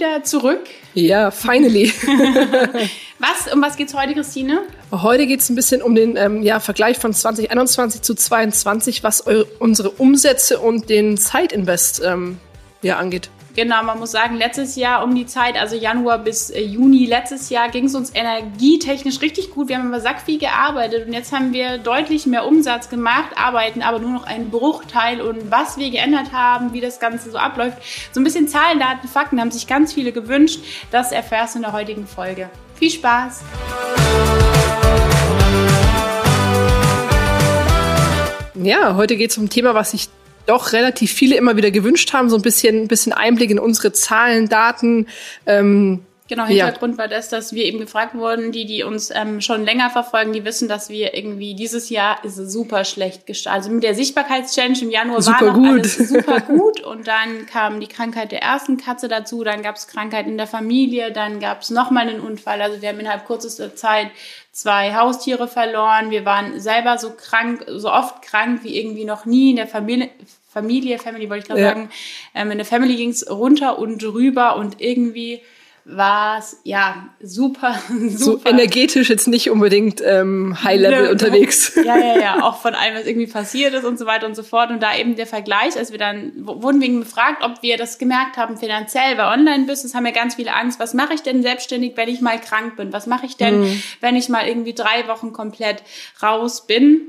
wieder zurück. Ja, finally. was, um was geht's heute, Christine? Heute geht's ein bisschen um den ähm, ja, Vergleich von 2021 zu 2022, was eure, unsere Umsätze und den Zeitinvest ähm, ja, angeht. Genau, man muss sagen, letztes Jahr um die Zeit, also Januar bis äh, Juni letztes Jahr, ging es uns energietechnisch richtig gut. Wir haben über Sack viel gearbeitet und jetzt haben wir deutlich mehr Umsatz gemacht, arbeiten aber nur noch einen Bruchteil. Und was wir geändert haben, wie das Ganze so abläuft, so ein bisschen Zahlen, Daten, Fakten haben sich ganz viele gewünscht. Das erfährst du in der heutigen Folge. Viel Spaß! Ja, heute geht es um ein Thema, was ich doch relativ viele immer wieder gewünscht haben, so ein bisschen, ein bisschen Einblick in unsere Zahlen, Daten. Ähm, Genau, Hintergrund ja. war das, dass wir eben gefragt wurden, die, die uns ähm, schon länger verfolgen, die wissen, dass wir irgendwie dieses Jahr ist super schlecht gestartet. Also mit der Sichtbarkeitschallenge im Januar super war noch gut. alles super gut und dann kam die Krankheit der ersten Katze dazu, dann gab es Krankheit in der Familie, dann gab es nochmal einen Unfall. Also wir haben innerhalb kürzester Zeit zwei Haustiere verloren. Wir waren selber so krank, so oft krank wie irgendwie noch nie in der Familie. Familie, Family wollte ich gerade ja. sagen. Ähm, in der Family ging es runter und drüber und irgendwie war es ja super, super. So energetisch jetzt nicht unbedingt ähm, High-Level ja, unterwegs. Ja, ja, ja, auch von allem, was irgendwie passiert ist und so weiter und so fort. Und da eben der Vergleich, als wir dann, wurden wir gefragt, ob wir das gemerkt haben finanziell, bei Online-Business haben wir ganz viele Angst, was mache ich denn selbstständig, wenn ich mal krank bin? Was mache ich denn, mhm. wenn ich mal irgendwie drei Wochen komplett raus bin?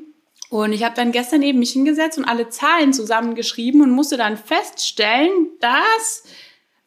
Und ich habe dann gestern eben mich hingesetzt und alle Zahlen zusammengeschrieben und musste dann feststellen, dass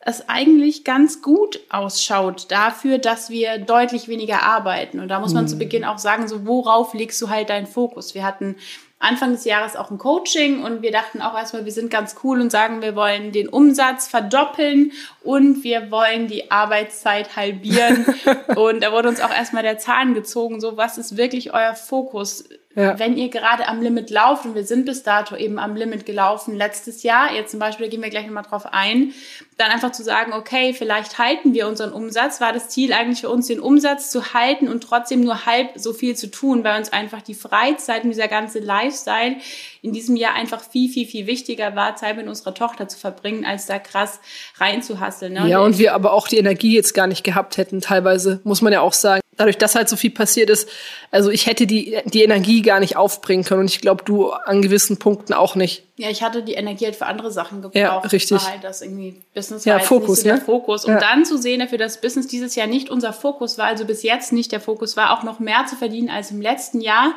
es eigentlich ganz gut ausschaut dafür, dass wir deutlich weniger arbeiten. Und da muss man mhm. zu Beginn auch sagen, so worauf legst du halt deinen Fokus? Wir hatten Anfang des Jahres auch ein Coaching und wir dachten auch erstmal, wir sind ganz cool und sagen, wir wollen den Umsatz verdoppeln und wir wollen die Arbeitszeit halbieren. und da wurde uns auch erstmal der Zahn gezogen, so was ist wirklich euer Fokus? Ja. Wenn ihr gerade am Limit lauft, und wir sind bis dato eben am Limit gelaufen letztes Jahr, jetzt zum Beispiel, da gehen wir gleich nochmal drauf ein, dann einfach zu sagen, okay, vielleicht halten wir unseren Umsatz, war das Ziel eigentlich für uns, den Umsatz zu halten und trotzdem nur halb so viel zu tun, weil uns einfach die Freizeit und dieser ganze Lifestyle in diesem Jahr einfach viel, viel, viel wichtiger war, Zeit mit unserer Tochter zu verbringen, als da krass reinzuhasseln. Ne? Ja, und wir aber auch die Energie jetzt gar nicht gehabt hätten, teilweise, muss man ja auch sagen dadurch, dass halt so viel passiert ist, also ich hätte die, die Energie gar nicht aufbringen können und ich glaube, du an gewissen Punkten auch nicht. Ja, ich hatte die Energie halt für andere Sachen gebraucht. Ja, richtig. War halt das irgendwie Business ja, Fokus, so ne? der Fokus. Und ja. dann zu sehen, dafür, dass Business dieses Jahr nicht unser Fokus war, also bis jetzt nicht der Fokus war, auch noch mehr zu verdienen als im letzten Jahr,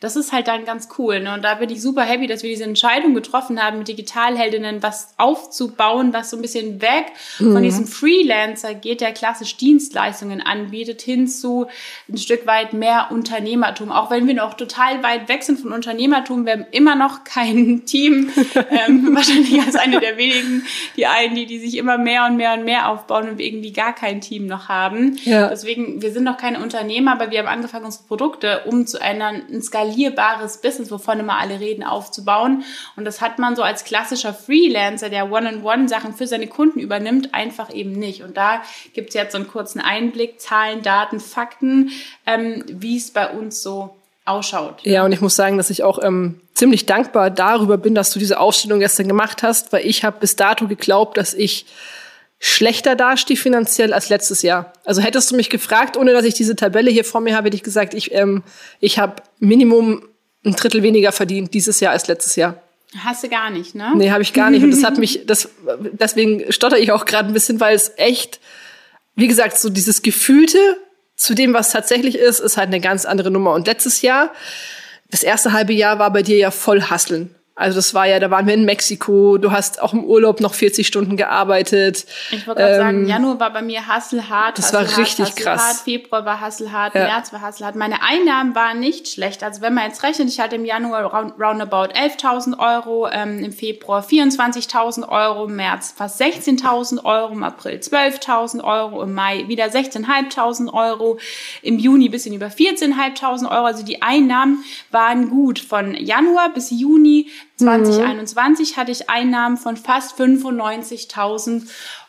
das ist halt dann ganz cool. Ne? Und da bin ich super happy, dass wir diese Entscheidung getroffen haben, mit Digitalheldinnen was aufzubauen, was so ein bisschen weg mhm. von diesem Freelancer geht, der klassisch Dienstleistungen anbietet, hin zu ein Stück weit mehr Unternehmertum. Auch wenn wir noch total weit weg sind von Unternehmertum, wir haben immer noch kein Team. ähm, wahrscheinlich als eine der wenigen, die einen, die, die sich immer mehr und mehr und mehr aufbauen und wir irgendwie gar kein Team noch haben. Ja. Deswegen, wir sind noch keine Unternehmer, aber wir haben angefangen, unsere Produkte umzuändern, ein Skal skalierbares Business, wovon immer alle reden, aufzubauen. Und das hat man so als klassischer Freelancer, der One-on-One-Sachen für seine Kunden übernimmt, einfach eben nicht. Und da gibt es jetzt so einen kurzen Einblick, Zahlen, Daten, Fakten, ähm, wie es bei uns so ausschaut. Ja, und ich muss sagen, dass ich auch ähm, ziemlich dankbar darüber bin, dass du diese Ausstellung gestern gemacht hast, weil ich habe bis dato geglaubt, dass ich schlechter dastehe finanziell als letztes Jahr. Also hättest du mich gefragt, ohne dass ich diese Tabelle hier vor mir habe, hätte ich gesagt, ich, ähm, ich habe Minimum ein Drittel weniger verdient dieses Jahr als letztes Jahr. Hast du gar nicht, ne? Nee, habe ich gar nicht. Und das hat mich, das, deswegen stotter ich auch gerade ein bisschen, weil es echt, wie gesagt, so dieses Gefühlte zu dem, was tatsächlich ist, ist halt eine ganz andere Nummer. Und letztes Jahr, das erste halbe Jahr war bei dir ja voll Hasseln. Also das war ja, da waren wir in Mexiko, du hast auch im Urlaub noch 40 Stunden gearbeitet. Ich wollte gerade ähm, sagen, Januar war bei mir hasselhart. Das war richtig krass. Februar war hasselhart, ja. März war hasselhart. Meine Einnahmen waren nicht schlecht. Also wenn man jetzt rechnet, ich hatte im Januar roundabout 11.000 Euro, ähm, im Februar 24.000 Euro, im März fast 16.000 Euro, im April 12.000 Euro, im Mai wieder 16.500 Euro, im Juni bisschen über 14.500 Euro. Also die Einnahmen waren gut. Von Januar bis Juni 2021 mhm. hatte ich Einnahmen von fast 95.000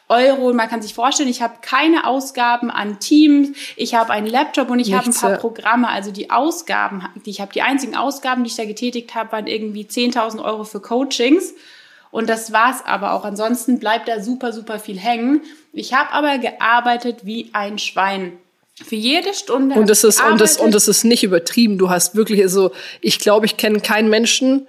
Euro. Man kann sich vorstellen, ich habe keine Ausgaben an Teams, ich habe einen Laptop und ich habe ein paar Programme. Also die Ausgaben, die ich habe, die einzigen Ausgaben, die ich da getätigt habe, waren irgendwie 10.000 Euro für Coachings. Und das war's aber auch. Ansonsten bleibt da super, super viel hängen. Ich habe aber gearbeitet wie ein Schwein. Für jede Stunde. Und das ist, und das, und das ist nicht übertrieben. Du hast wirklich, also, ich glaube, ich kenne keinen Menschen,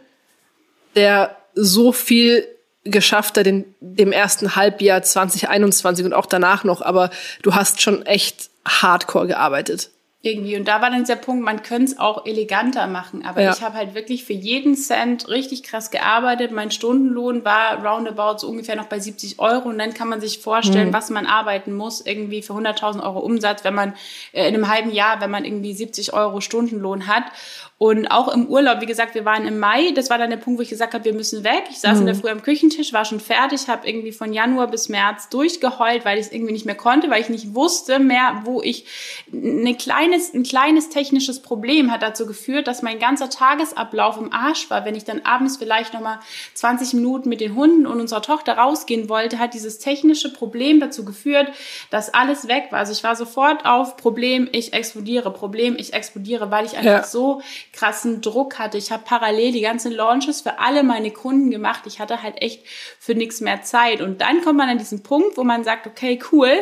der so viel geschafft hat in dem ersten Halbjahr 2021 und auch danach noch, aber du hast schon echt hardcore gearbeitet. Irgendwie. Und da war dann der Punkt, man könnte es auch eleganter machen. Aber ja. ich habe halt wirklich für jeden Cent richtig krass gearbeitet. Mein Stundenlohn war roundabout so ungefähr noch bei 70 Euro. Und dann kann man sich vorstellen, mhm. was man arbeiten muss, irgendwie für 100.000 Euro Umsatz, wenn man äh, in einem halben Jahr, wenn man irgendwie 70 Euro Stundenlohn hat. Und auch im Urlaub, wie gesagt, wir waren im Mai, das war dann der Punkt, wo ich gesagt habe, wir müssen weg. Ich saß mhm. in der mhm. Früh am Küchentisch, war schon fertig, habe irgendwie von Januar bis März durchgeheult, weil ich es irgendwie nicht mehr konnte, weil ich nicht wusste mehr, wo ich eine kleines, ein kleines technisches Problem hat dazu geführt, dass mein ganzer Tagesablauf im Arsch war. Wenn ich dann abends vielleicht nochmal 20 Minuten mit den Hunden und unserer Tochter rausgehen wollte, hat dieses technische Problem dazu geführt, dass alles weg war. Also ich war sofort auf Problem, ich explodiere, Problem, ich explodiere, weil ich einfach ja. so krassen Druck hatte. Ich habe parallel die ganzen Launches für alle meine Kunden gemacht. Ich hatte halt echt für nichts mehr Zeit. Und dann kommt man an diesen Punkt, wo man sagt, okay, cool,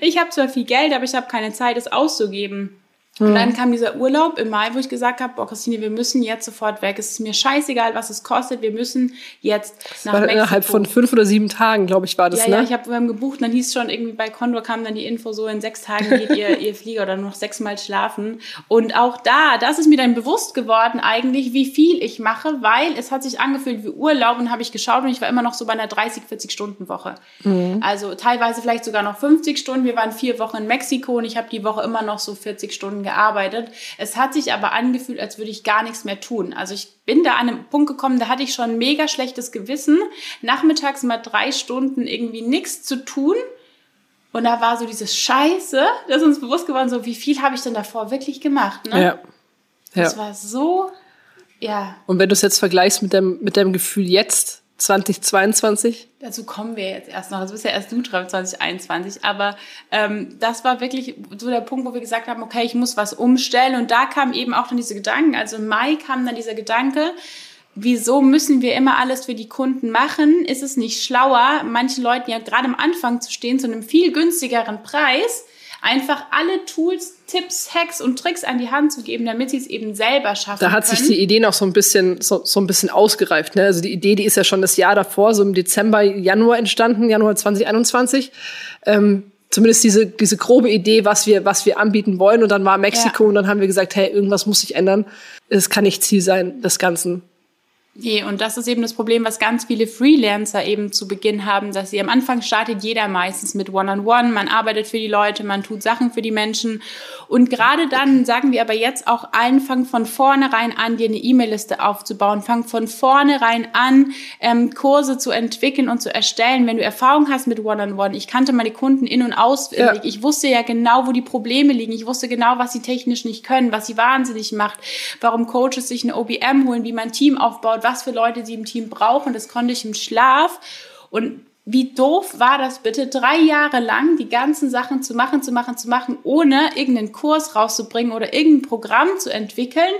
ich habe zwar viel Geld, aber ich habe keine Zeit, es auszugeben. Und dann kam dieser Urlaub im Mai, wo ich gesagt habe, boah, Christine, wir müssen jetzt sofort weg. Es ist mir scheißegal, was es kostet. Wir müssen jetzt das nach war Mexiko. Innerhalb von fünf oder sieben Tagen, glaube ich, war das, ja, ne? Ja, ich habe gebucht, dann hieß schon irgendwie bei Condor kam dann die Info so, in sechs Tagen geht ihr, ihr Flieger oder noch sechsmal schlafen. Und auch da, das ist mir dann bewusst geworden eigentlich, wie viel ich mache, weil es hat sich angefühlt wie Urlaub und habe ich geschaut und ich war immer noch so bei einer 30, 40 Stunden Woche. Mhm. Also teilweise vielleicht sogar noch 50 Stunden. Wir waren vier Wochen in Mexiko und ich habe die Woche immer noch so 40 Stunden gearbeitet. Es hat sich aber angefühlt, als würde ich gar nichts mehr tun. Also ich bin da an einem Punkt gekommen, da hatte ich schon ein mega schlechtes Gewissen. Nachmittags mal drei Stunden irgendwie nichts zu tun. Und da war so dieses Scheiße, das ist uns bewusst geworden, so wie viel habe ich denn davor wirklich gemacht. Ne? Ja. ja. Das war so, ja. Und wenn du es jetzt vergleichst mit deinem, mit deinem Gefühl jetzt, 2022? Dazu kommen wir jetzt erst noch. Das bist ja erst du dran, 2021. Aber ähm, das war wirklich so der Punkt, wo wir gesagt haben, okay, ich muss was umstellen. Und da kamen eben auch dann diese Gedanken. Also im Mai kam dann dieser Gedanke, wieso müssen wir immer alles für die Kunden machen? Ist es nicht schlauer, manchen Leuten ja gerade am Anfang zu stehen, zu einem viel günstigeren Preis, einfach alle Tools, Tipps, Hacks und Tricks an die Hand zu geben, damit sie es eben selber schaffen. Da hat können. sich die Idee noch so ein bisschen so, so ein bisschen ausgereift. Ne? Also die Idee, die ist ja schon das Jahr davor, so im Dezember, Januar entstanden, Januar 2021. Ähm, zumindest diese, diese grobe Idee, was wir, was wir anbieten wollen. Und dann war Mexiko ja. und dann haben wir gesagt, hey, irgendwas muss sich ändern. Es kann nicht Ziel sein des Ganzen. Nee, und das ist eben das Problem, was ganz viele Freelancer eben zu Beginn haben, dass sie am Anfang startet jeder meistens mit One-on-One, -on -One, man arbeitet für die Leute, man tut Sachen für die Menschen. Und gerade dann sagen wir aber jetzt auch allen, fang von vornherein an, dir eine E-Mail-Liste aufzubauen, fang von vornherein an, ähm, Kurse zu entwickeln und zu erstellen. Wenn du Erfahrung hast mit One-on-One, -on -One, ich kannte meine Kunden in- und auswendig, ja. ich wusste ja genau, wo die Probleme liegen, ich wusste genau, was sie technisch nicht können, was sie wahnsinnig macht, warum Coaches sich eine OBM holen, wie man ein Team aufbaut, was für Leute sie im Team brauchen. Das konnte ich im Schlaf. Und wie doof war das bitte, drei Jahre lang die ganzen Sachen zu machen, zu machen, zu machen, ohne irgendeinen Kurs rauszubringen oder irgendein Programm zu entwickeln,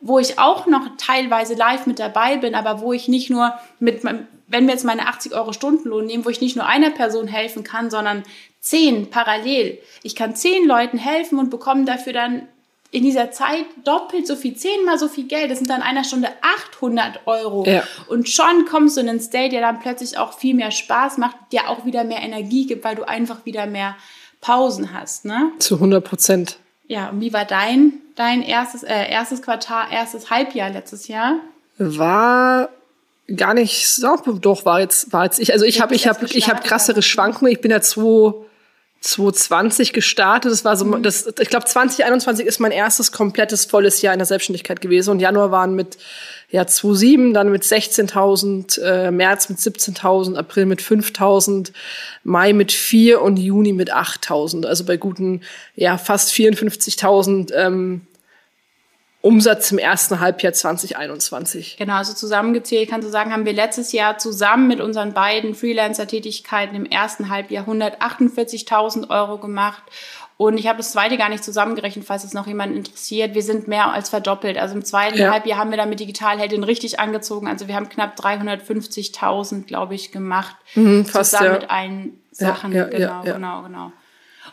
wo ich auch noch teilweise live mit dabei bin, aber wo ich nicht nur mit, wenn wir jetzt meine 80 Euro Stundenlohn nehmen, wo ich nicht nur einer Person helfen kann, sondern zehn parallel. Ich kann zehn Leuten helfen und bekomme dafür dann in dieser Zeit doppelt so viel, zehnmal so viel Geld. Das sind dann einer Stunde 800 Euro. Ja. Und schon kommst du in einen State, der dann plötzlich auch viel mehr Spaß macht, der auch wieder mehr Energie gibt, weil du einfach wieder mehr Pausen hast. Ne? Zu 100 Prozent. Ja, und wie war dein, dein erstes, äh, erstes Quartal, erstes Halbjahr letztes Jahr? War gar nicht so, doch, war jetzt, war jetzt ich, also ich habe, ich habe, ich habe krassere Schwankungen. Ich bin ja zwei, 2020 gestartet. Das war so, mhm. das, ich glaube, 2021 ist mein erstes komplettes volles Jahr in der Selbstständigkeit gewesen. Und Januar waren mit ja 2,7, dann mit 16.000, äh, März mit 17.000, April mit 5.000, Mai mit 4 und Juni mit 8.000. Also bei guten, ja, fast 54.000 ähm, Umsatz im ersten Halbjahr 2021. Genau, also zusammengezählt kannst du sagen, haben wir letztes Jahr zusammen mit unseren beiden Freelancer-Tätigkeiten im ersten Halbjahr 148.000 Euro gemacht. Und ich habe das zweite gar nicht zusammengerechnet, falls es noch jemand interessiert. Wir sind mehr als verdoppelt. Also im zweiten ja. Halbjahr haben wir dann mit Digitalheldin richtig angezogen. Also wir haben knapp 350.000, glaube ich, gemacht. Mhm, fast, zusammen ja. mit allen Sachen. Ja, ja, genau, genau, genau.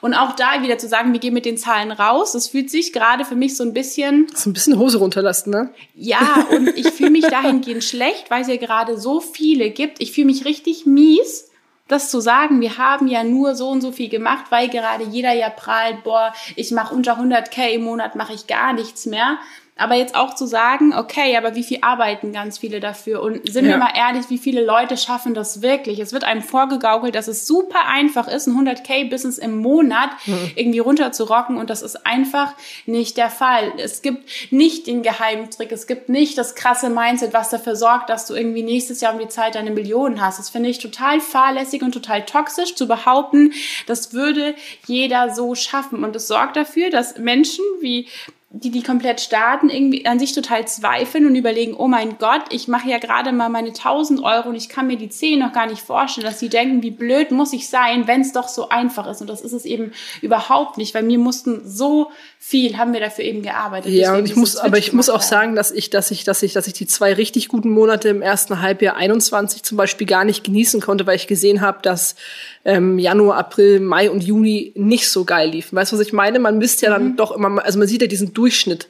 Und auch da wieder zu sagen, wir gehen mit den Zahlen raus, das fühlt sich gerade für mich so ein bisschen. So ein bisschen Hose runterlassen, ne? Ja, und ich fühle mich dahingehend schlecht, weil es ja gerade so viele gibt. Ich fühle mich richtig mies, das zu sagen, wir haben ja nur so und so viel gemacht, weil gerade jeder ja prahlt, boah, ich mache unter 100k im Monat, mache ich gar nichts mehr. Aber jetzt auch zu sagen, okay, aber wie viel arbeiten ganz viele dafür? Und sind ja. wir mal ehrlich, wie viele Leute schaffen das wirklich? Es wird einem vorgegaukelt, dass es super einfach ist, ein 100k-Business im Monat mhm. irgendwie runterzurocken. Und das ist einfach nicht der Fall. Es gibt nicht den Geheimtrick. Es gibt nicht das krasse Mindset, was dafür sorgt, dass du irgendwie nächstes Jahr um die Zeit deine Millionen hast. Das finde ich total fahrlässig und total toxisch zu behaupten, das würde jeder so schaffen. Und es sorgt dafür, dass Menschen wie die die komplett starten, irgendwie an sich total zweifeln und überlegen, oh mein Gott, ich mache ja gerade mal meine 1000 Euro und ich kann mir die 10 noch gar nicht vorstellen, dass sie denken, wie blöd muss ich sein, wenn es doch so einfach ist. Und das ist es eben überhaupt nicht, weil mir mussten so viel, haben wir dafür eben gearbeitet. Ja, und ich muss, aber ich muss auch sagen, dass ich, dass ich, dass ich, dass ich die zwei richtig guten Monate im ersten Halbjahr 21 zum Beispiel gar nicht genießen konnte, weil ich gesehen habe, dass ähm, Januar, April, Mai und Juni nicht so geil liefen. Weißt du, was ich meine? Man misst ja dann mhm. doch immer, also man sieht ja diesen Durchschnitt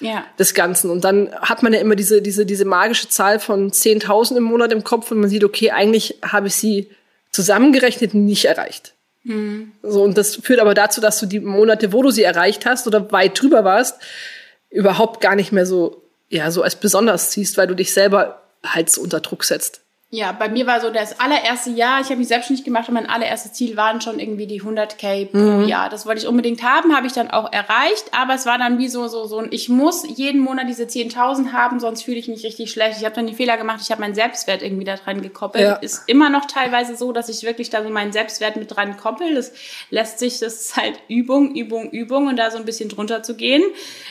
ja. des Ganzen. Und dann hat man ja immer diese, diese, diese magische Zahl von 10.000 im Monat im Kopf und man sieht, okay, eigentlich habe ich sie zusammengerechnet nicht erreicht. Mhm. So, und das führt aber dazu, dass du die Monate, wo du sie erreicht hast oder weit drüber warst, überhaupt gar nicht mehr so, ja, so als besonders ziehst, weil du dich selber halt so unter Druck setzt. Ja, bei mir war so das allererste Jahr, ich habe mich selbstständig gemacht und mein allererstes Ziel waren schon irgendwie die 100k pro mhm. Jahr. Das wollte ich unbedingt haben, habe ich dann auch erreicht, aber es war dann wie so so so ein ich muss jeden Monat diese 10.000 haben, sonst fühle ich mich richtig schlecht. Ich habe dann die Fehler gemacht, ich habe meinen Selbstwert irgendwie da dran gekoppelt. Ja. Ist immer noch teilweise so, dass ich wirklich da so meinen Selbstwert mit dran koppel. Das lässt sich das ist halt Übung, Übung, Übung und da so ein bisschen drunter zu gehen.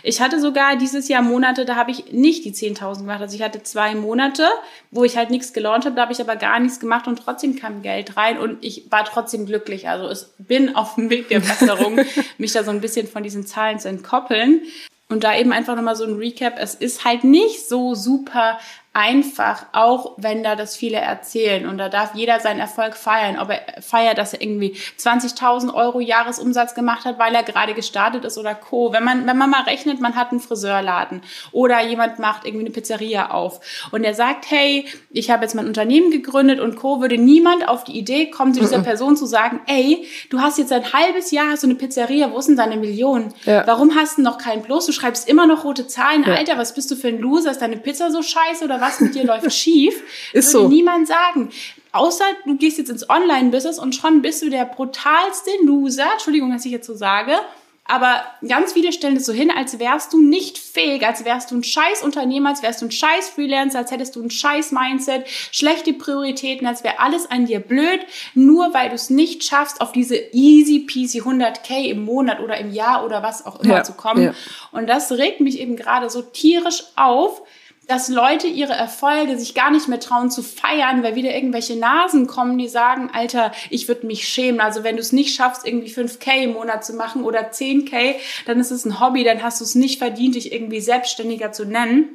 Ich hatte sogar dieses Jahr Monate, da habe ich nicht die 10.000 gemacht. Also ich hatte zwei Monate, wo ich halt nichts gelauncht habe, da habe ich aber gar nichts gemacht und trotzdem kam Geld rein und ich war trotzdem glücklich. Also ich bin auf dem Weg der Besserung, mich da so ein bisschen von diesen Zahlen zu entkoppeln. Und da eben einfach nochmal so ein Recap. Es ist halt nicht so super einfach, auch wenn da das viele erzählen. Und da darf jeder seinen Erfolg feiern. Ob er feiert, dass er irgendwie 20.000 Euro Jahresumsatz gemacht hat, weil er gerade gestartet ist oder Co. Wenn man, wenn man mal rechnet, man hat einen Friseurladen oder jemand macht irgendwie eine Pizzeria auf und er sagt, hey, ich habe jetzt mein Unternehmen gegründet und Co. würde niemand auf die Idee kommen, zu dieser Person zu sagen, ey, du hast jetzt ein halbes Jahr hast du eine Pizzeria, wo sind deine Millionen? Ja. Warum hast du noch keinen Plus? Du schreibst immer noch rote Zahlen. Ja. Alter, was bist du für ein Loser? Ist deine Pizza so scheiße oder was? Was mit dir läuft schief, ist würde so. niemand sagen. Außer du gehst jetzt ins Online-Business und schon bist du der brutalste Loser, Entschuldigung, dass ich jetzt so sage, aber ganz viele stellen es so hin, als wärst du nicht fähig, als wärst du ein scheiß Unternehmer, als wärst du ein scheiß Freelancer, als hättest du ein scheiß Mindset, schlechte Prioritäten, als wäre alles an dir blöd, nur weil du es nicht schaffst, auf diese easy peasy 100k im Monat oder im Jahr oder was auch immer ja, zu kommen. Ja. Und das regt mich eben gerade so tierisch auf, dass Leute ihre Erfolge sich gar nicht mehr trauen zu feiern, weil wieder irgendwelche Nasen kommen, die sagen, Alter, ich würde mich schämen. Also wenn du es nicht schaffst, irgendwie 5k im Monat zu machen oder 10k, dann ist es ein Hobby, dann hast du es nicht verdient, dich irgendwie selbstständiger zu nennen.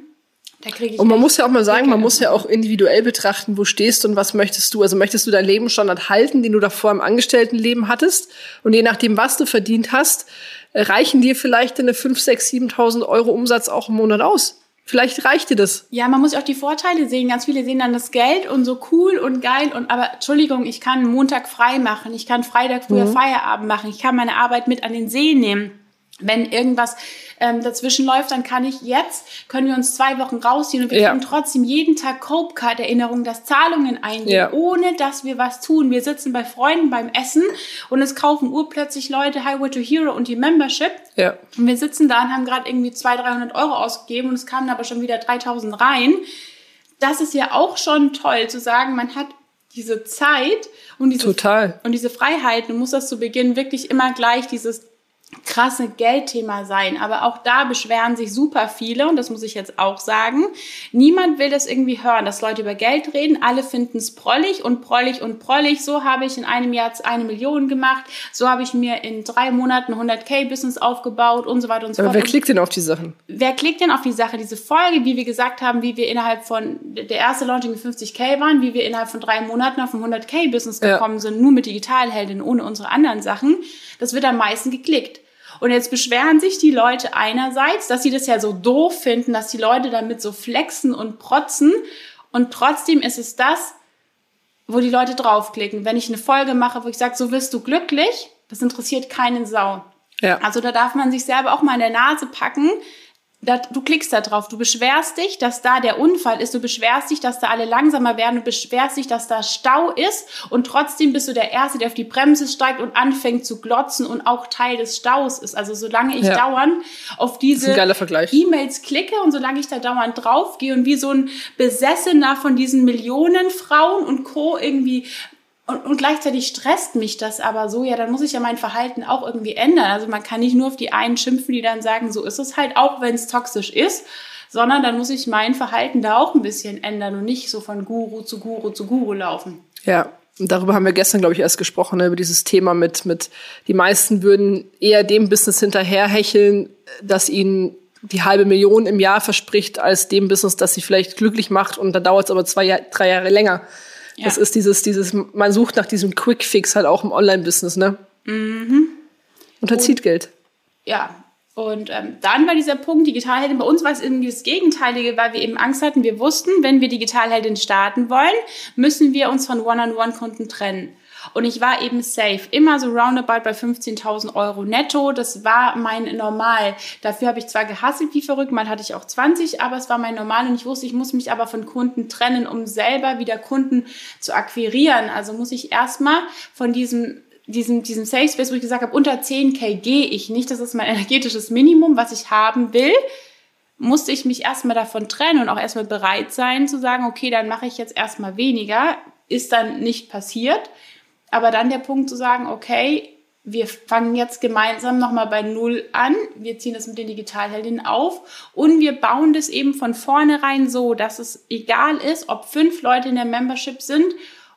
Da krieg ich und man muss ja auch mal sagen, man muss ja auch individuell betrachten, wo stehst du und was möchtest du. Also möchtest du dein Lebensstandard halten, den du davor im Angestelltenleben hattest? Und je nachdem, was du verdient hast, reichen dir vielleicht deine 5, 6, 7.000 Euro Umsatz auch im Monat aus. Vielleicht reicht dir das. Ja, man muss auch die Vorteile sehen. Ganz viele sehen dann das Geld und so cool und geil. Und aber Entschuldigung, ich kann Montag frei machen, ich kann Freitag früher mhm. Feierabend machen, ich kann meine Arbeit mit an den See nehmen. Wenn irgendwas ähm, dazwischen läuft, dann kann ich jetzt, können wir uns zwei Wochen rausziehen und wir ja. können trotzdem jeden Tag Cope-Card-Erinnerungen, dass Zahlungen eingehen, ja. ohne dass wir was tun. Wir sitzen bei Freunden beim Essen und es kaufen urplötzlich Leute Highway to Hero und die Membership. Ja. Und wir sitzen da und haben gerade irgendwie 200, 300 Euro ausgegeben und es kamen aber schon wieder 3000 rein. Das ist ja auch schon toll zu sagen, man hat diese Zeit und diese, Total. und diese Freiheiten und muss das zu Beginn wirklich immer gleich dieses krasse Geldthema sein. Aber auch da beschweren sich super viele und das muss ich jetzt auch sagen. Niemand will das irgendwie hören, dass Leute über Geld reden. Alle finden es prollig und prollig und prollig. So habe ich in einem Jahr eine Million gemacht. So habe ich mir in drei Monaten 100k Business aufgebaut und so weiter und so Aber fort. wer klickt denn auf die Sachen? Wer klickt denn auf die Sache? Diese Folge, wie wir gesagt haben, wie wir innerhalb von der erste Launching mit 50k waren, wie wir innerhalb von drei Monaten auf ein 100k Business Ja. gekommen sind, nur mit Digitalheldin, ohne unsere anderen Sachen. Das wird am meisten geklickt. Und jetzt beschweren sich die Leute einerseits, dass sie das ja so doof finden, dass die Leute damit so flexen und protzen. Und trotzdem ist es das, wo die Leute draufklicken. Wenn ich eine Folge mache, wo ich sage, so wirst du glücklich, das interessiert keinen Sau. Ja. Also da darf man sich selber auch mal in der Nase packen. Du klickst da drauf, du beschwerst dich, dass da der Unfall ist, du beschwerst dich, dass da alle langsamer werden, du beschwerst dich, dass da Stau ist und trotzdem bist du der Erste, der auf die Bremse steigt und anfängt zu glotzen und auch Teil des Staus ist. Also solange ich Ja. dauernd auf diese. E-Mails klicke und solange ich da dauernd draufgehe und wie so ein Besessener von diesen Millionen Frauen und Co. irgendwie und, und gleichzeitig stresst mich das aber so, ja, dann muss ich ja mein Verhalten auch irgendwie ändern. Also man kann nicht nur auf die einen schimpfen, die dann sagen, so ist es halt, auch wenn es toxisch ist, sondern dann muss ich mein Verhalten da auch ein bisschen ändern und nicht so von Guru zu Guru zu Guru laufen. Ja, und darüber haben wir gestern, glaube ich, erst gesprochen, ne, über dieses Thema mit, mit, die meisten würden eher dem Business hinterherhecheln, das ihnen die halbe Million im Jahr verspricht, als dem Business, das sie vielleicht glücklich macht und dann dauert es aber zwei, drei Jahre länger. Ja. Das ist dieses, dieses, man sucht nach diesem Quick Fix halt auch im Online-Business, ne? Mhm. Und hat zieht Geld. ja, und ähm, dann war dieser Punkt Digitalheldin. Bei uns war es irgendwie das Gegenteilige, weil wir eben Angst hatten. Wir wussten, wenn wir Digitalheldin starten wollen, müssen wir uns von One-on-One-Kunden trennen. Und ich war eben safe, immer so roundabout bei 15.000 Euro netto. Das war mein Normal. Dafür habe ich zwar gehasselt wie verrückt, mal hatte ich auch 20, aber es war mein Normal und ich wusste, ich muss mich aber von Kunden trennen, um selber wieder Kunden zu akquirieren. Also muss ich erstmal von diesem diesem, diesem Safe Space, wo ich gesagt habe, unter 10k gehe ich nicht. Das ist mein energetisches Minimum, was ich haben will. Musste ich mich erstmal davon trennen und auch erstmal bereit sein zu sagen, okay, dann mache ich jetzt erstmal weniger. Ist dann nicht passiert. Aber dann der Punkt zu sagen, okay, wir fangen jetzt gemeinsam nochmal bei Null an. Wir ziehen das mit den Digitalheldinnen auf und wir bauen das eben von vornherein so, dass es egal ist, ob fünf Leute in der Membership sind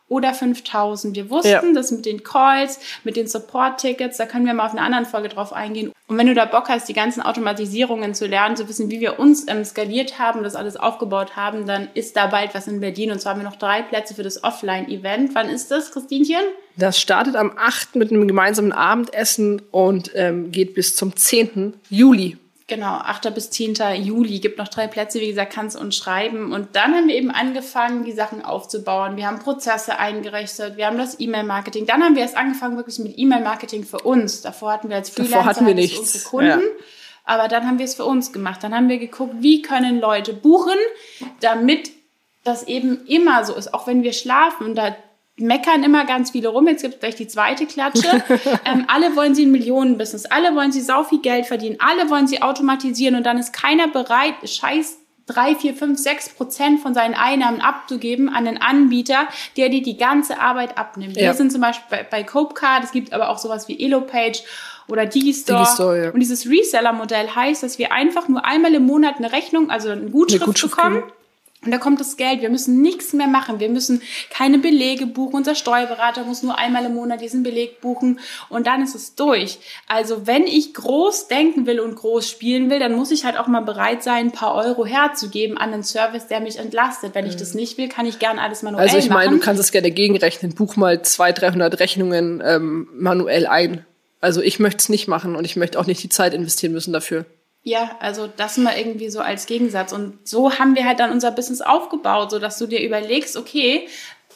oder 5000. Wir wussten Ja. das mit den Calls, mit den Support-Tickets, da können wir mal auf einer anderen Folge drauf eingehen. Und wenn du da Bock hast, die ganzen Automatisierungen zu lernen, zu wissen, wie wir uns ähm, skaliert haben, das alles aufgebaut haben, dann ist da bald was in Berlin. Und zwar haben wir noch drei Plätze für das Offline-Event. Wann ist das, Christinchen? Das startet am 8. mit einem gemeinsamen Abendessen und ähm, geht bis zum 10. Juli. Genau, 8. bis 10. Juli gibt noch drei Plätze, wie gesagt, kannst uns schreiben. Und dann haben wir eben angefangen, die Sachen aufzubauen. Wir haben Prozesse eingerichtet, wir haben das E-Mail-Marketing. Dann haben wir erst angefangen wirklich mit E-Mail-Marketing für uns. Davor hatten wir als Freelancer Davor hatten wir nichts. unsere Kunden. Ja. Aber dann haben wir es für uns gemacht. Dann haben wir geguckt, wie können Leute buchen, damit das eben immer so ist, auch wenn wir schlafen. Und da meckern immer ganz viele rum. Jetzt gibt es gleich die zweite Klatsche. ähm, alle wollen sie ein Millionenbusiness. Alle wollen sie sau viel Geld verdienen. Alle wollen sie automatisieren. Und dann ist keiner bereit, scheiß drei, vier, fünf, sechs Prozent von seinen Einnahmen abzugeben an einen Anbieter, der dir die ganze Arbeit abnimmt. Ja. Wir sind zum Beispiel bei, bei Copecard. Es gibt aber auch sowas wie Elopage oder Digistore. Digistore, ja. Und dieses Reseller-Modell heißt, dass wir einfach nur einmal im Monat eine Rechnung, also eine Gutschrift, Eine Gutschrift bekommen. kriegen. Und da kommt das Geld. Wir müssen nichts mehr machen. Wir müssen keine Belege buchen. Unser Steuerberater muss nur einmal im Monat diesen Beleg buchen und dann ist es durch. Also wenn ich groß denken will und groß spielen will, dann muss ich halt auch mal bereit sein, ein paar Euro herzugeben an einen Service, der mich entlastet. Wenn ich das nicht will, kann ich gern alles manuell Also ich meine, machen. du kannst es gerne gegenrechnen. Buch mal 200, 300 Rechnungen ähm, manuell ein. Also ich möchte es nicht machen und ich möchte auch nicht die Zeit investieren müssen dafür. Ja, also das mal irgendwie so als Gegensatz. Und so haben wir halt dann unser Business aufgebaut, so dass du dir überlegst, okay,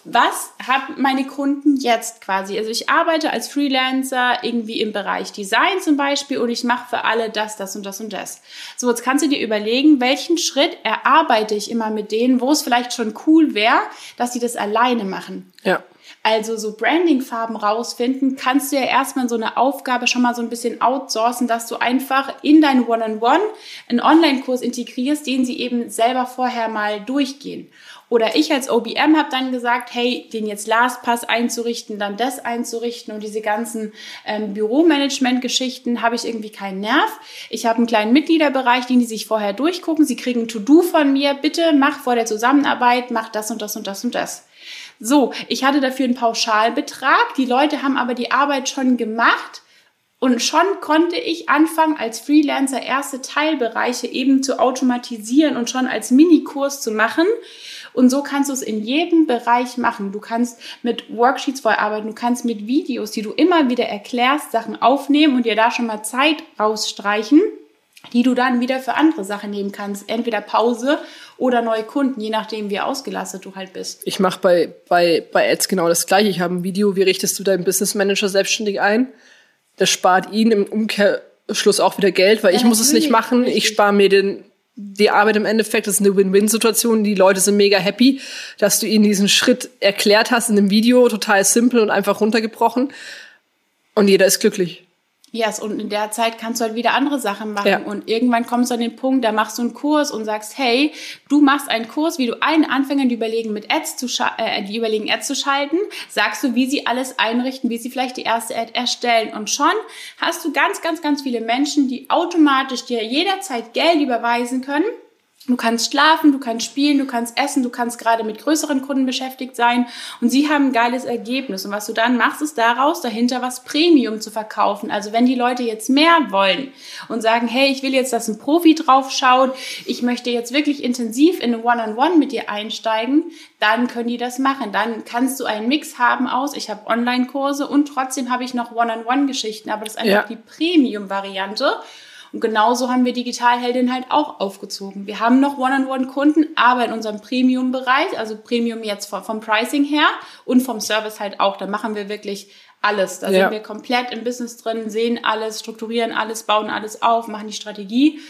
was haben meine Kunden jetzt quasi? Also ich arbeite als Freelancer irgendwie im Bereich Design zum Beispiel und ich mache für alle das, das und das und das. So, jetzt kannst du dir überlegen, welchen Schritt erarbeite ich immer mit denen, wo es vielleicht schon cool wäre, dass sie das alleine machen. Ja. Also so Brandingfarben rausfinden, kannst du ja erstmal so eine Aufgabe schon mal so ein bisschen outsourcen, dass du einfach in dein One-on-One einen Online-Kurs integrierst, den sie eben selber vorher mal durchgehen. Oder ich als OBM habe dann gesagt, hey, den jetzt LastPass einzurichten, dann das einzurichten und diese ganzen ähm, Büromanagement-Geschichten habe ich irgendwie keinen Nerv. Ich habe einen kleinen Mitgliederbereich, den die sich vorher durchgucken. Sie kriegen To-Do von mir. Bitte mach vor der Zusammenarbeit, mach das und das und das und das. So, ich hatte dafür einen Pauschalbetrag. Die Leute haben aber die Arbeit schon gemacht. Und schon konnte ich anfangen, als Freelancer erste Teilbereiche eben zu automatisieren und schon als Minikurs zu machen. Und so kannst du es in jedem Bereich machen. Du kannst mit Worksheets vorarbeiten, du kannst mit Videos, die du immer wieder erklärst, Sachen aufnehmen und dir da schon mal Zeit rausstreichen die du dann wieder für andere Sachen nehmen kannst. Entweder Pause oder neue Kunden, je nachdem, wie ausgelastet du halt bist. Ich mache bei, bei, bei Ads genau das gleiche. Ich habe ein Video, wie richtest du deinen Business Manager selbstständig ein? Das spart ihn im Umkehrschluss auch wieder Geld, weil ja, ich muss es nicht machen. Richtig. Ich spare mir den die Arbeit im Endeffekt ist eine Win-Win-Situation. Die Leute sind mega happy, dass du ihnen diesen Schritt erklärt hast in einem Video, total simpel und einfach runtergebrochen. Und jeder ist glücklich. Yes, und in der Zeit kannst du halt wieder andere Sachen machen. Ja. Und irgendwann kommst du an den Punkt, da machst du einen Kurs und sagst, hey, du machst einen Kurs, wie du allen Anfängern, die überlegen, mit Ads zu äh, die überlegen, Ads zu schalten, sagst du, wie sie alles einrichten, wie sie vielleicht die erste Ad erstellen. Und schon hast du ganz, ganz, ganz viele Menschen, die automatisch dir jederzeit Geld überweisen können Du kannst schlafen, du kannst spielen, du kannst essen, du kannst gerade mit größeren Kunden beschäftigt sein und sie haben ein geiles Ergebnis. Und was du dann machst, ist daraus dahinter was Premium zu verkaufen. Also wenn die Leute jetzt mehr wollen und sagen, hey, ich will jetzt, dass ein Profi drauf schaut, ich möchte jetzt wirklich intensiv in eine One-on-One -on -One mit dir einsteigen, dann können die das machen. Dann kannst du einen Mix haben aus, ich habe Online-Kurse und trotzdem habe ich noch One-on-One-Geschichten, aber das ist einfach ja. die Premium-Variante. Und genauso haben wir Digitalheldin halt auch aufgezogen. Wir haben noch One-on-One-Kunden, aber in unserem Premium-Bereich, also Premium jetzt vom, vom, Pricing her und vom Service halt auch. Da machen wir wirklich alles. Da ja. sind wir komplett im Business drin, sehen alles, strukturieren alles, bauen alles auf, machen die Strategie.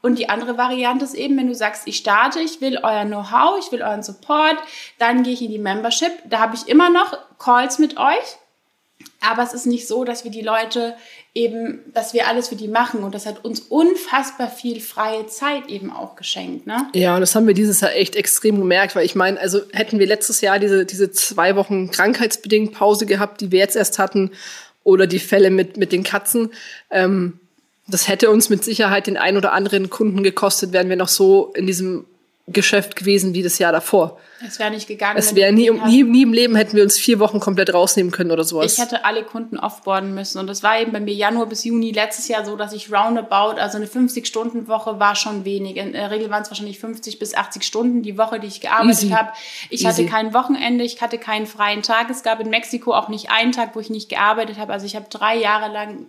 Und die andere Variante ist eben, wenn du sagst, ich starte, ich will euer Know-how, ich will euren Support, dann gehe ich in die Membership. Da habe ich immer noch Calls mit euch. Aber es ist nicht so, dass wir die Leute eben, dass wir alles für die machen und das hat uns unfassbar viel freie Zeit eben auch geschenkt. Ne? Ja, und das haben wir dieses Jahr echt extrem gemerkt, weil ich meine, also hätten wir letztes Jahr diese, diese zwei Wochen krankheitsbedingt Pause gehabt, die wir jetzt erst hatten, oder die Fälle mit, mit den Katzen, ähm, das hätte uns mit Sicherheit den ein oder anderen Kunden gekostet, wären wir noch so in diesem Geschäft gewesen wie das Jahr davor. Es wäre nicht gegangen. Es wäre nie, nie, nie im Leben hätten wir uns vier Wochen komplett rausnehmen können oder sowas. Ich hätte alle Kunden offboarden müssen. Und das war eben bei mir Januar bis Juni letztes Jahr so, dass ich roundabout, also eine 50-Stunden-Woche war schon wenig. In der Regel waren es wahrscheinlich 50 bis 80 Stunden die Woche, die ich gearbeitet habe. Ich Easy. hatte kein Wochenende, ich hatte keinen freien Tag. Es gab in Mexiko auch nicht einen Tag, wo ich nicht gearbeitet habe. Also ich habe drei Jahre lang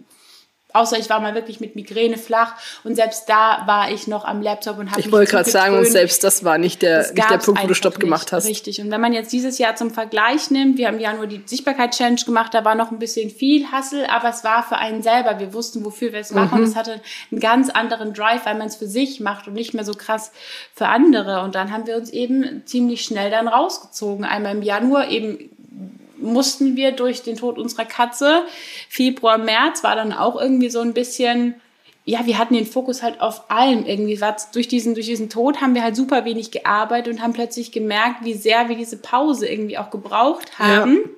Außer ich war mal wirklich mit Migräne flach und selbst da war ich noch am Laptop und habe Ich wollte gerade sagen, und selbst das war nicht der, nicht der Punkt, wo du Stopp gemacht hast. Richtig. Und wenn man jetzt dieses Jahr zum Vergleich nimmt, wir haben ja nur die Sichtbarkeit-Challenge gemacht, da war noch ein bisschen viel Hassel, aber es war für einen selber. Wir wussten, wofür wir es machen mhm. und es hatte einen ganz anderen Drive, weil man es für sich macht und nicht mehr so krass für andere. Und dann haben wir uns eben ziemlich schnell dann rausgezogen. Einmal im Januar eben mussten wir durch den Tod unserer Katze. Februar, März war dann auch irgendwie so ein bisschen, ja, wir hatten den Fokus halt auf allem irgendwie. Durch diesen, durch diesen Tod haben wir halt super wenig gearbeitet und haben plötzlich gemerkt, wie sehr wir diese Pause irgendwie auch gebraucht haben. Ja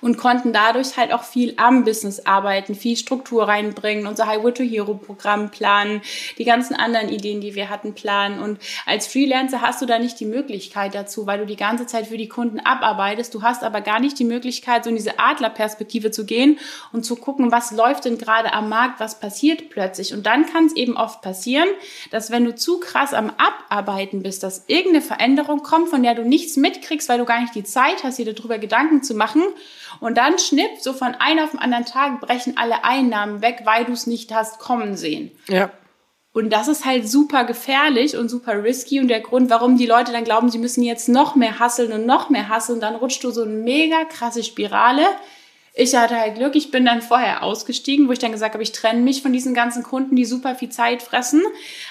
und konnten dadurch halt auch viel am Business arbeiten, viel Struktur reinbringen, unser Highway to Hero Programm planen, die ganzen anderen Ideen, die wir hatten, planen. Und als Freelancer hast du da nicht die Möglichkeit dazu, weil du die ganze Zeit für die Kunden abarbeitest. Du hast aber gar nicht die Möglichkeit, so in diese Adlerperspektive zu gehen und zu gucken, was läuft denn gerade am Markt, was passiert plötzlich. Und dann kann es eben oft passieren, dass wenn du zu krass am Abarbeiten bist, dass irgendeine Veränderung kommt, von der du nichts mitkriegst, weil du gar nicht die Zeit hast, dir darüber Gedanken zu machen und dann schnipp, so von einem auf den anderen Tag brechen alle Einnahmen weg, weil du es nicht hast kommen sehen. Ja. Und das ist halt super gefährlich und super risky. Und der Grund, warum die Leute dann glauben, sie müssen jetzt noch mehr hasseln und noch mehr hasseln, dann rutscht du so eine mega krasse Spirale. Ich hatte halt Glück, ich bin dann vorher ausgestiegen, wo ich dann gesagt habe, ich trenne mich von diesen ganzen Kunden, die super viel Zeit fressen.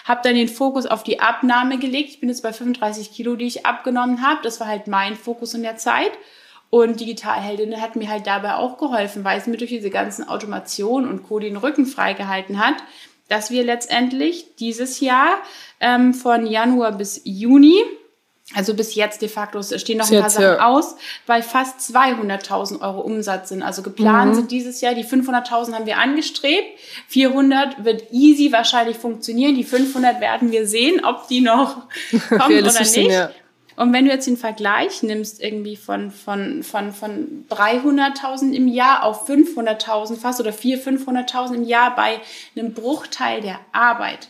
Habe dann den Fokus auf die Abnahme gelegt. Ich bin jetzt bei 35 Kilo, die ich abgenommen habe. Das war halt mein Fokus in der Zeit Und Digitalheldin hat mir halt dabei auch geholfen, weil es mir durch diese ganzen Automationen und Co. den Rücken freigehalten hat, dass wir letztendlich dieses Jahr ähm, von Januar bis Juni also bis jetzt de facto, es stehen noch ein paar Sachen ja. aus, bei fast 200.000 Euro Umsatz sind. Also geplant mhm. sind dieses Jahr, die 500.000 haben wir angestrebt, 400 wird easy wahrscheinlich funktionieren, die 500 werden wir sehen, ob die noch kommen oder nicht. ja. Und wenn du jetzt den Vergleich nimmst, irgendwie von, von, von, von 300.000 im Jahr auf 500.000 fast oder 400.000, 500.000 im Jahr bei einem Bruchteil der Arbeit,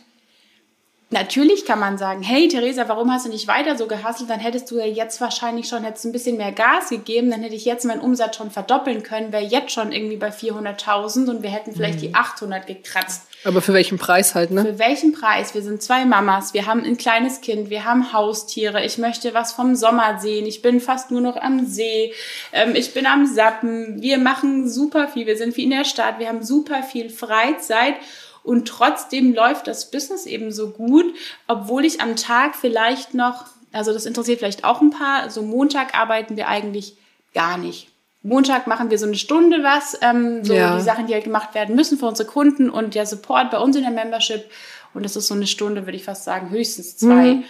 Natürlich kann man sagen, hey Theresa, warum hast du nicht weiter so gehasselt? Dann hättest du ja jetzt wahrscheinlich schon hättest ein bisschen mehr Gas gegeben, dann hätte ich jetzt meinen Umsatz schon verdoppeln können, wäre jetzt schon irgendwie bei 400.000 und wir hätten vielleicht mhm. die 800 gekratzt. Aber für welchen Preis halt, ne? Für welchen Preis? Wir sind zwei Mamas, wir haben ein kleines Kind, wir haben Haustiere, ich möchte was vom Sommer sehen, ich bin fast nur noch am See, ähm, ich bin am Sappen, wir machen super viel, wir sind wie in der Stadt, wir haben super viel Freizeit und trotzdem läuft das Business eben so gut, obwohl ich am Tag vielleicht noch, also das interessiert vielleicht auch ein paar, so Montag arbeiten wir eigentlich gar nicht. Montag machen wir so eine Stunde was, ähm, so ja. die Sachen, die halt gemacht werden müssen für unsere Kunden und der Support bei uns in der Membership. Und das ist so eine Stunde, würde ich fast sagen, höchstens zwei. Mhm.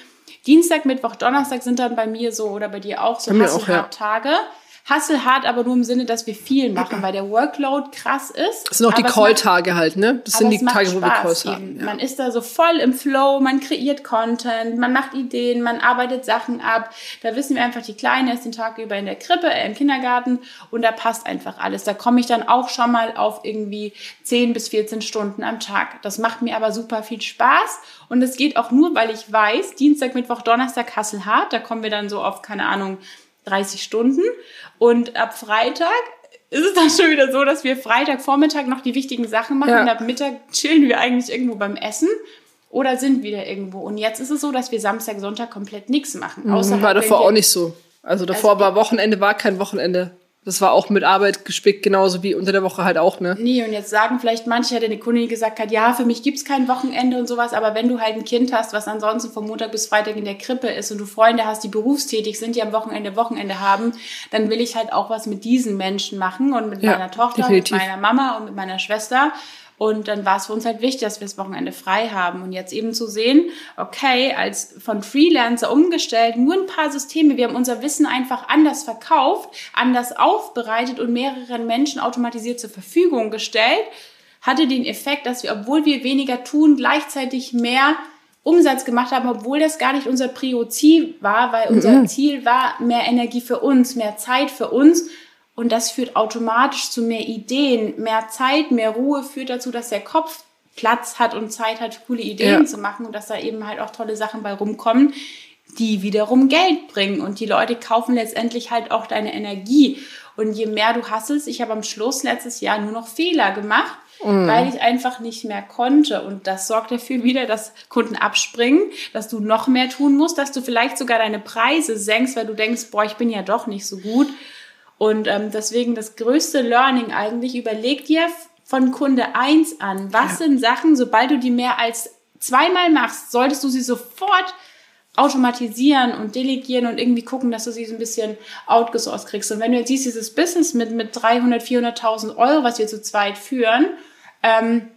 Dienstag, Mittwoch, Donnerstag sind dann bei mir so oder bei dir auch so Hustle-Tage. Ja. Hasselhart, aber nur im Sinne, dass wir viel machen, weil der Workload krass ist. Das sind auch die Call-Tage halt, ne? Das sind die Tage, wo wir Calls haben. Ja. Man ist da so voll im Flow, man kreiert Content, man macht Ideen, man arbeitet Sachen ab. Da wissen wir einfach, die Kleine ist den Tag über in der Krippe, äh, im Kindergarten und da passt einfach alles. Da komme ich dann auch schon mal auf irgendwie 10 bis 14 Stunden am Tag. Das macht mir aber super viel Spaß und es geht auch nur, weil ich weiß, Dienstag, Mittwoch, Donnerstag Hasselhart, da kommen wir dann so auf, keine Ahnung, 30 Stunden. Und ab Freitag ist es dann schon wieder so, dass wir Freitagvormittag noch die wichtigen Sachen machen ja. und ab Mittag chillen wir eigentlich irgendwo beim Essen oder sind wieder irgendwo. Und jetzt ist es so, dass wir Samstag, Sonntag komplett nichts machen. Außer war davor auch nicht so. Also davor also, war Wochenende, war kein Wochenende. Das war auch mit Arbeit gespickt, genauso wie unter der Woche halt auch, ne? Nee, und jetzt sagen vielleicht manche, hätte eine Kundin gesagt hat, ja, für mich gibt's kein Wochenende und sowas, aber wenn du halt ein Kind hast, was ansonsten von Montag bis Freitag in der Krippe ist und du Freunde hast, die berufstätig sind, die am Wochenende Wochenende haben, dann will ich halt auch was mit diesen Menschen machen und mit ja, meiner Tochter, definitiv. mit meiner Mama und mit meiner Schwester. Und dann war es für uns halt wichtig, dass wir das Wochenende frei haben. Und jetzt eben zu sehen, okay, als von Freelancer umgestellt, nur ein paar Systeme, wir haben unser Wissen einfach anders verkauft, anders aufbereitet und mehreren Menschen automatisiert zur Verfügung gestellt, hatte den Effekt, dass wir, obwohl wir weniger tun, gleichzeitig mehr Umsatz gemacht haben, obwohl das gar nicht unser Prio-Ziel war, weil unser mhm. Ziel war mehr Energie für uns, mehr Zeit für uns und das führt automatisch zu mehr Ideen, mehr Zeit, mehr Ruhe führt dazu, dass der Kopf Platz hat und Zeit hat, coole Ideen ja. zu machen und dass da eben halt auch tolle Sachen bei rumkommen, die wiederum Geld bringen. Und die Leute kaufen letztendlich halt auch deine Energie. Und je mehr du hasselst, ich habe am Schluss letztes Jahr nur noch Fehler gemacht, mm. weil ich einfach nicht mehr konnte. Und das sorgt dafür wieder, dass Kunden abspringen, dass du noch mehr tun musst, dass du vielleicht sogar deine Preise senkst, weil du denkst, boah, ich bin ja doch nicht so gut. Und ähm, deswegen das größte Learning eigentlich, überleg dir von Kunde 1 an, was ja. sind Sachen, sobald du die mehr als zweimal machst, solltest du sie sofort automatisieren und delegieren und irgendwie gucken, dass du sie so ein bisschen outgesourced kriegst. Und wenn du jetzt siehst, dieses Business mit, mit 300, 400.000 Euro, was wir zu zweit führen, ähm,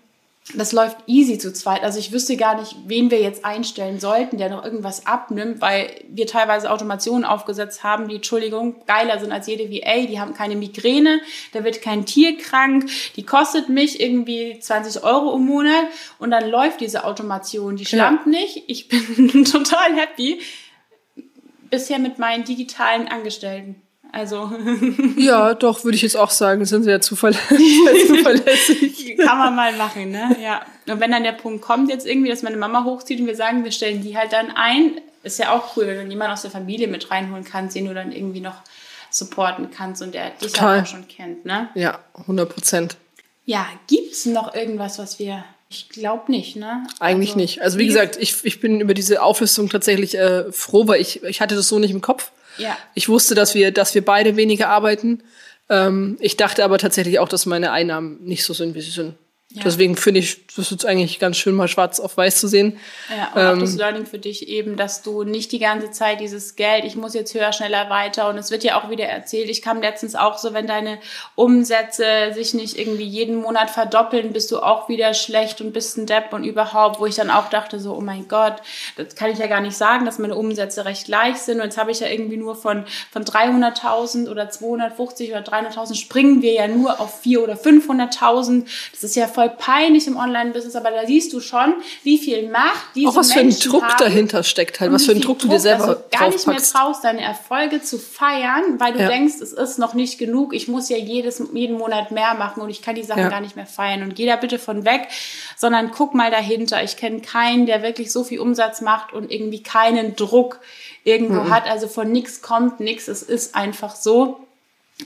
das läuft easy zu zweit. Also ich wüsste gar nicht, wen wir jetzt einstellen sollten, der noch irgendwas abnimmt, weil wir teilweise Automationen aufgesetzt haben, die, Entschuldigung, geiler sind als jede VA. Die haben keine Migräne, da wird kein Tier krank, die kostet mich irgendwie 20 Euro im Monat und dann läuft diese Automation. Die schlampt ja. nicht. Ich bin total happy bisher mit meinen digitalen Angestellten. Also. ja, doch, würde ich jetzt auch sagen, sind sehr zuverlässig. zuverlässig. Kann man mal machen, ne? Ja. Und wenn dann der Punkt kommt, jetzt irgendwie, dass meine Mama hochzieht und wir sagen, wir stellen die halt dann ein, ist ja auch cool, wenn du jemanden aus der Familie mit reinholen kannst, den du dann irgendwie noch supporten kannst und der dich Total. auch schon kennt, ne? Ja, 100 Prozent. Ja, gibt's noch irgendwas, was wir ich glaube nicht, ne? Eigentlich also, nicht. Also wie gesagt, ich, ich bin über diese Auflistung tatsächlich äh, froh, weil ich, ich hatte das so nicht im Kopf. Ja. Ich wusste, dass wir, dass wir beide weniger arbeiten. Ähm, ich dachte aber tatsächlich auch, dass meine Einnahmen nicht so sind, wie sie sind. Ja. Deswegen finde ich, das ist eigentlich ganz schön, mal schwarz auf weiß zu sehen. Ja, und ähm, auch das Learning für dich eben, dass du nicht die ganze Zeit dieses Geld, ich muss jetzt höher, schneller, weiter. Und es wird ja auch wieder erzählt, ich kam letztens auch so, wenn deine Umsätze sich nicht irgendwie jeden Monat verdoppeln, bist du auch wieder schlecht und bist ein Depp und überhaupt, wo ich dann auch dachte so, oh mein Gott, das kann ich ja gar nicht sagen, dass meine Umsätze recht gleich sind. Und jetzt habe ich ja irgendwie nur von, von 300.000 oder 250 oder 300.000 springen wir ja nur auf 400.000 oder 500.000. Das ist ja voll peinlich im Online-Business, aber da siehst du schon, wie viel Macht diese Auch was für ein Druck haben, dahinter steckt halt, was für ein Druck du dir selber dass du gar nicht mehr traust, deine Erfolge zu feiern, weil du ja. denkst, es ist noch nicht genug, ich muss ja jedes, jeden Monat mehr machen und ich kann die Sachen ja. gar nicht mehr feiern. Und geh da bitte von weg, sondern guck mal dahinter. Ich kenne keinen, der wirklich so viel Umsatz macht und irgendwie keinen Druck irgendwo mhm. hat. Also von nichts kommt nichts. Es ist einfach so.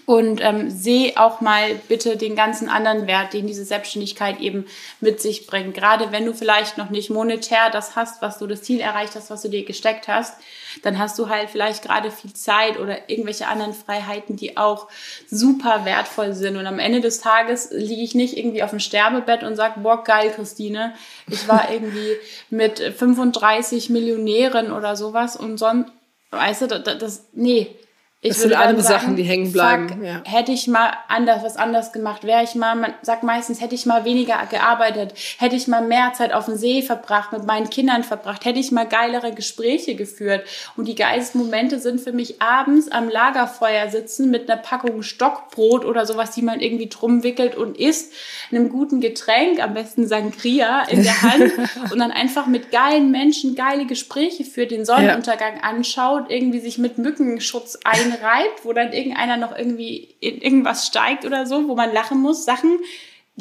Und ähm, sehe auch mal bitte den ganzen anderen Wert, den diese Selbstständigkeit eben mit sich bringt. Gerade wenn du vielleicht noch nicht monetär das hast, was du das Ziel erreicht hast, was du dir gesteckt hast, dann hast du halt vielleicht gerade viel Zeit oder irgendwelche anderen Freiheiten, die auch super wertvoll sind. Und am Ende des Tages liege ich nicht irgendwie auf dem Sterbebett und sage, boah, geil, Christine, ich war irgendwie mit 35 Millionären oder sowas und sonst, weißt du, das, das nee, ich das sind andere sagen, Sachen, die hängen bleiben. Fuck, ja. Hätte ich mal anders was anders gemacht, wäre ich mal, man sagt meistens, hätte ich mal weniger gearbeitet, hätte ich mal mehr Zeit auf dem See verbracht, mit meinen Kindern verbracht, hätte ich mal geilere Gespräche geführt. Und die geilsten Momente sind für mich abends am Lagerfeuer sitzen mit einer Packung Stockbrot oder sowas, die man irgendwie drum wickelt und isst, einem guten Getränk, am besten Sangria in der Hand und dann einfach mit geilen Menschen geile Gespräche führt, den Sonnenuntergang anschaut, irgendwie sich mit Mückenschutz ein reibt, wo dann irgendeiner noch irgendwie in irgendwas steigt oder so, wo man lachen muss. Sachen,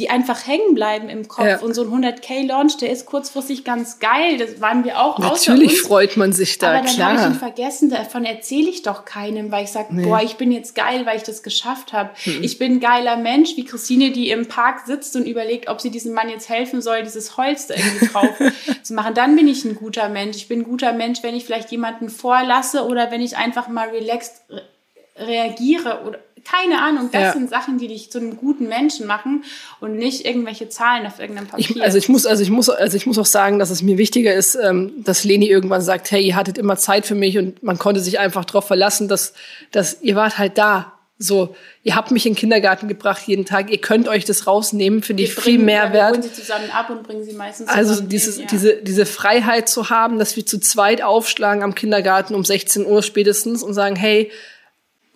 die einfach hängen bleiben im Kopf. Ja. Und so ein 100k-Launch, der ist kurzfristig ganz geil. Das waren wir auch Natürlich freut man sich da, aber dann habe ich ihn vergessen. Davon erzähle ich doch keinem, weil ich sage, nee. boah, ich bin jetzt geil, weil ich das geschafft habe. Mhm. Ich bin ein geiler Mensch, wie Christine, die im Park sitzt und überlegt, ob sie diesem Mann jetzt helfen soll, dieses Holz da irgendwie drauf zu machen. Dann bin ich ein guter Mensch. Ich bin ein guter Mensch, wenn ich vielleicht jemanden vorlasse oder wenn ich einfach mal relaxed reagiere oder keine Ahnung, das ja. sind Sachen, die dich zu einem guten Menschen machen und nicht irgendwelche Zahlen auf irgendeinem Papier. Ich, also ich muss, also ich muss, also ich muss auch sagen, dass es mir wichtiger ist, ähm, dass Leni irgendwann sagt, hey, ihr hattet immer Zeit für mich und man konnte sich einfach darauf verlassen, dass, dass ihr wart halt da. So, ihr habt mich in den Kindergarten gebracht jeden Tag, ihr könnt euch das rausnehmen, finde ich viel mehr wert. Wir sie zusammen ab und bringen sie meistens Also dieses, hin, ja. diese, diese Freiheit zu haben, dass wir zu zweit aufschlagen am Kindergarten um 16 Uhr spätestens und sagen, hey,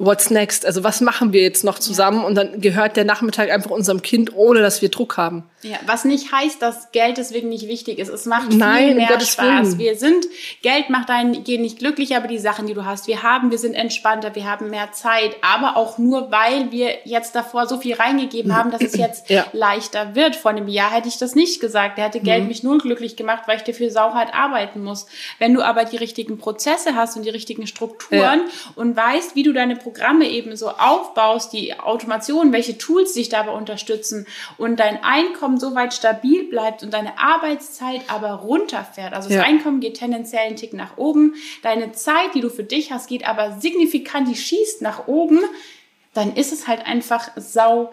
what's next? Also was machen wir jetzt noch zusammen? Ja. Und dann gehört der Nachmittag einfach unserem Kind, ohne dass wir Druck haben. Ja, was nicht heißt, dass Geld deswegen nicht wichtig ist. Es macht Nein, viel mehr Gottes Spaß. Willen. Wir sind, Geld macht dein Gehen nicht glücklich, aber die Sachen, die du hast, wir haben, wir sind entspannter, wir haben mehr Zeit, aber auch nur, weil wir jetzt davor so viel reingegeben haben, dass es jetzt ja. leichter wird. Vor einem Jahr hätte ich das nicht gesagt. Der hätte Geld mhm. mich null glücklich gemacht, weil ich dafür sauhart arbeiten muss. Wenn du aber die richtigen Prozesse hast und die richtigen Strukturen ja. und weißt, wie du deine Programme eben so aufbaust, die Automation, welche Tools dich dabei unterstützen und dein Einkommen so weit stabil bleibt und deine Arbeitszeit aber runterfährt. Also das ja. Einkommen geht tendenziell einen Tick nach oben, deine Zeit, die du für dich hast, geht aber signifikant, die schießt nach oben, dann ist es halt einfach sau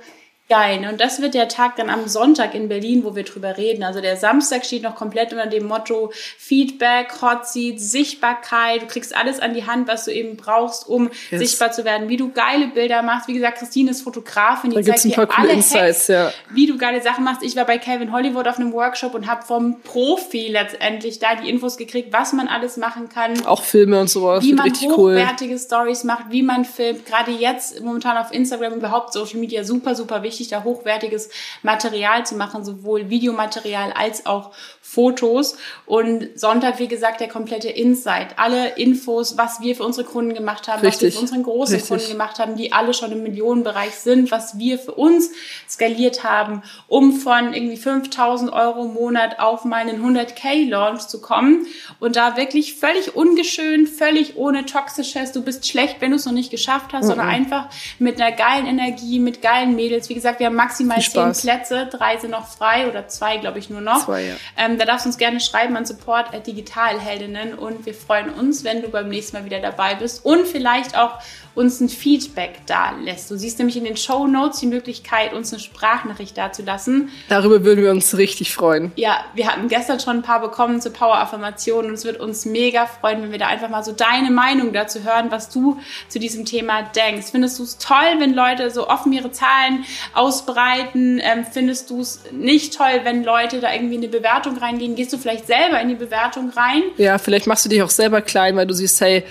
geil. Und das wird der Tag dann am Sonntag in Berlin, wo wir drüber reden. Also der Samstag steht noch komplett unter dem Motto Feedback, Hot Seat, Sichtbarkeit. Du kriegst alles an die Hand, was du eben brauchst, um yes. sichtbar zu werden. Wie du geile Bilder machst. Wie gesagt, Christine ist Fotografin. Die da zeigt dir alle Insights, Hacks, ja. wie du geile Sachen machst. Ich war bei Calvin Hollywood auf einem Workshop und habe vom Profi letztendlich da die Infos gekriegt, was man alles machen kann. Auch Filme und sowas. Wie man hochwertige cool. Stories macht, wie man filmt. Gerade jetzt momentan auf Instagram überhaupt Social Media super, super wichtig wichtig, da hochwertiges Material zu machen, sowohl Videomaterial als auch Fotos. Und Sonntag, wie gesagt, der komplette Insight. Alle Infos, was wir für unsere Kunden gemacht haben, Richtig. was wir für unsere großen Richtig. Kunden gemacht haben, die alle schon im Millionenbereich sind, was wir für uns skaliert haben, um von irgendwie 5000 Euro im Monat auf meinen 100k Launch zu kommen. Und da wirklich völlig ungeschönt, völlig ohne toxisches, du bist schlecht, wenn du es noch nicht geschafft hast, mhm. sondern einfach mit einer geilen Energie, mit geilen Mädels. Wie gesagt, gesagt, wir haben maximal zehn Plätze, drei sind noch frei oder zwei, glaube ich, nur noch. Zwei, ja. Ähm, da darfst du uns gerne schreiben an Support Digitalheldinnen und wir freuen uns, wenn du beim nächsten Mal wieder dabei bist und vielleicht auch uns ein Feedback da lässt. Du siehst nämlich in den Show Notes die Möglichkeit, uns eine Sprachnachricht dazulassen. Darüber würden wir uns richtig freuen. Ja, wir hatten gestern schon ein paar bekommen zur Power-Affirmation und es wird uns mega freuen, wenn wir da einfach mal so deine Meinung dazu hören, was du zu diesem Thema denkst. Findest du es toll, wenn Leute so offen ihre Zahlen ausbreiten? Ähm, findest du es nicht toll, wenn Leute da irgendwie in eine Bewertung reingehen? Gehst du vielleicht selber in die Bewertung rein? Ja, vielleicht machst du dich auch selber klein, weil du siehst, hey,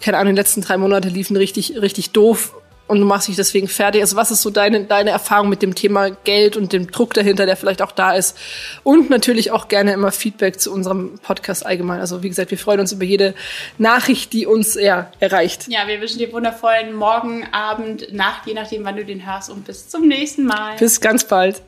keine Ahnung, die letzten drei Monate liefen richtig, richtig doof und du machst dich deswegen fertig. Also was ist so deine, deine Erfahrung mit dem Thema Geld und dem Druck dahinter, der vielleicht auch da ist? Und natürlich auch gerne immer Feedback zu unserem Podcast allgemein. Also wie gesagt, wir freuen uns über jede Nachricht, die uns ja, erreicht. Ja, wir wünschen dir wundervollen Morgen, Abend, Nacht, je nachdem, wann du den hörst und bis zum nächsten Mal. Bis ganz bald.